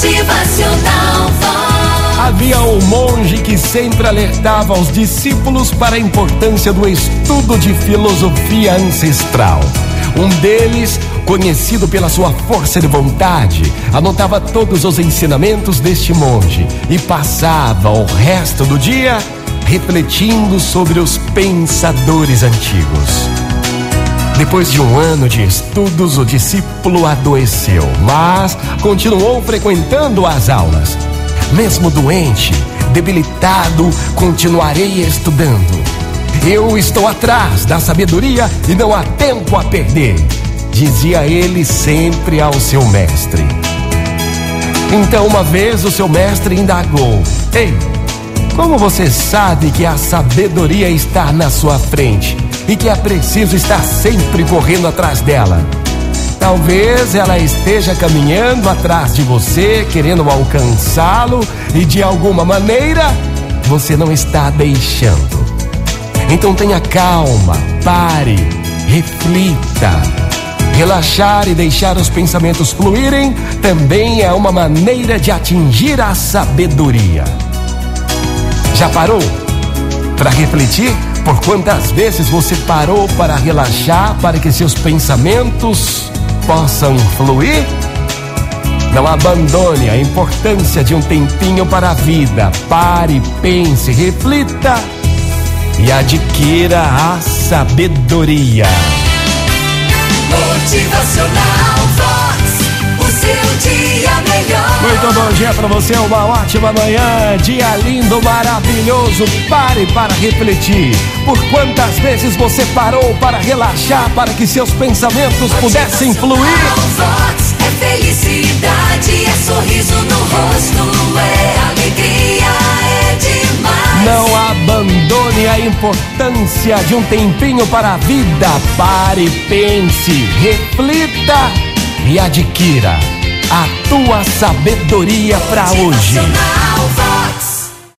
Motivacional. Havia um monge que sempre alertava aos discípulos para a importância do estudo de filosofia ancestral. Um deles, conhecido pela sua força de vontade, anotava todos os ensinamentos deste monge e passava o resto do dia refletindo sobre os pensadores antigos. Depois de um ano de estudos, o discípulo adoeceu, mas continuou frequentando as aulas. Mesmo doente, debilitado, continuarei estudando. Eu estou atrás da sabedoria e não há tempo a perder, dizia ele sempre ao seu mestre. Então, uma vez, o seu mestre indagou: Ei, como você sabe que a sabedoria está na sua frente e que é preciso estar sempre correndo atrás dela? Talvez ela esteja caminhando atrás de você, querendo alcançá-lo e de alguma maneira você não está deixando. Então tenha calma, pare, reflita. Relaxar e deixar os pensamentos fluírem também é uma maneira de atingir a sabedoria. Já parou para refletir por quantas vezes você parou para relaxar, para que seus pensamentos possam fluir? Não abandone a importância de um tempinho para a vida. Pare, pense, reflita e adquira a sabedoria. Motivacional Vox. O seu dia melhor. Muito bom dia para você, uma ótima manhã, dia lindo, maravilhoso. Pare para refletir. Por quantas vezes você parou para relaxar, para que seus pensamentos pudessem fluir? Vox é felicidade, é sorriso no rosto, é alegria, é demais. Não abandone a importância de um tempinho para a vida. Pare, pense, reflita e adquira a tua sabedoria para hoje.